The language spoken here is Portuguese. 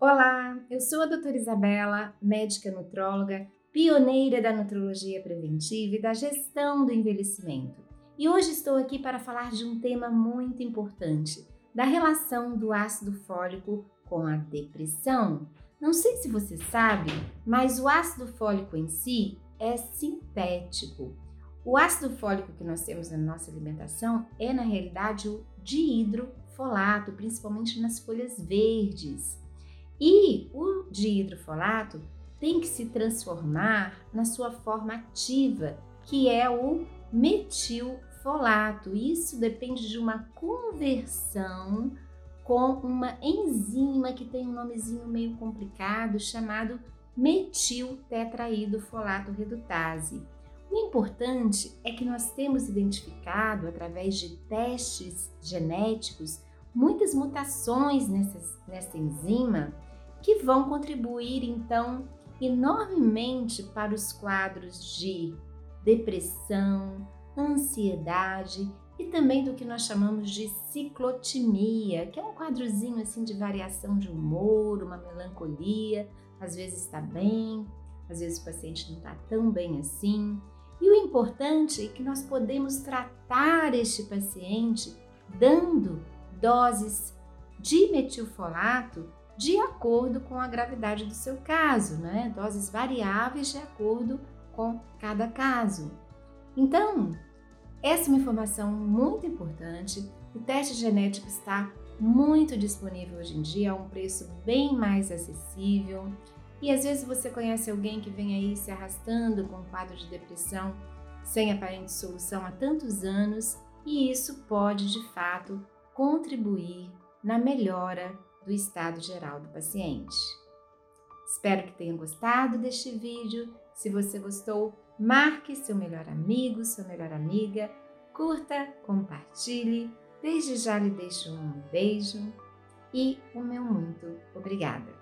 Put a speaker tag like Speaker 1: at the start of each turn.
Speaker 1: Olá, eu sou a doutora Isabela, médica nutróloga, pioneira da nutrologia preventiva e da gestão do envelhecimento. E hoje estou aqui para falar de um tema muito importante, da relação do ácido fólico com a depressão. Não sei se você sabe, mas o ácido fólico em si é sintético. O ácido fólico que nós temos na nossa alimentação é, na realidade, o dihidrofolato, principalmente nas folhas verdes. E o dihidrofolato tem que se transformar na sua forma ativa, que é o metilfolato. Isso depende de uma conversão com uma enzima que tem um nomezinho meio complicado chamado metiltetraidrofolato redutase. O importante é que nós temos identificado, através de testes genéticos, muitas mutações nessa enzima que vão contribuir então enormemente para os quadros de depressão, ansiedade e também do que nós chamamos de ciclotimia, que é um quadrozinho assim de variação de humor, uma melancolia, às vezes está bem, às vezes o paciente não está tão bem assim. E o importante é que nós podemos tratar este paciente dando doses de metilfolato de acordo com a gravidade do seu caso, né? Doses variáveis de acordo com cada caso. Então, essa é uma informação muito importante. O teste genético está muito disponível hoje em dia, a um preço bem mais acessível. E às vezes você conhece alguém que vem aí se arrastando com um quadro de depressão sem aparente solução há tantos anos, e isso pode de fato contribuir na melhora do estado geral do paciente. Espero que tenham gostado deste vídeo. Se você gostou, marque seu melhor amigo, sua melhor amiga, curta, compartilhe. Desde já lhe deixo um beijo e o meu muito obrigada.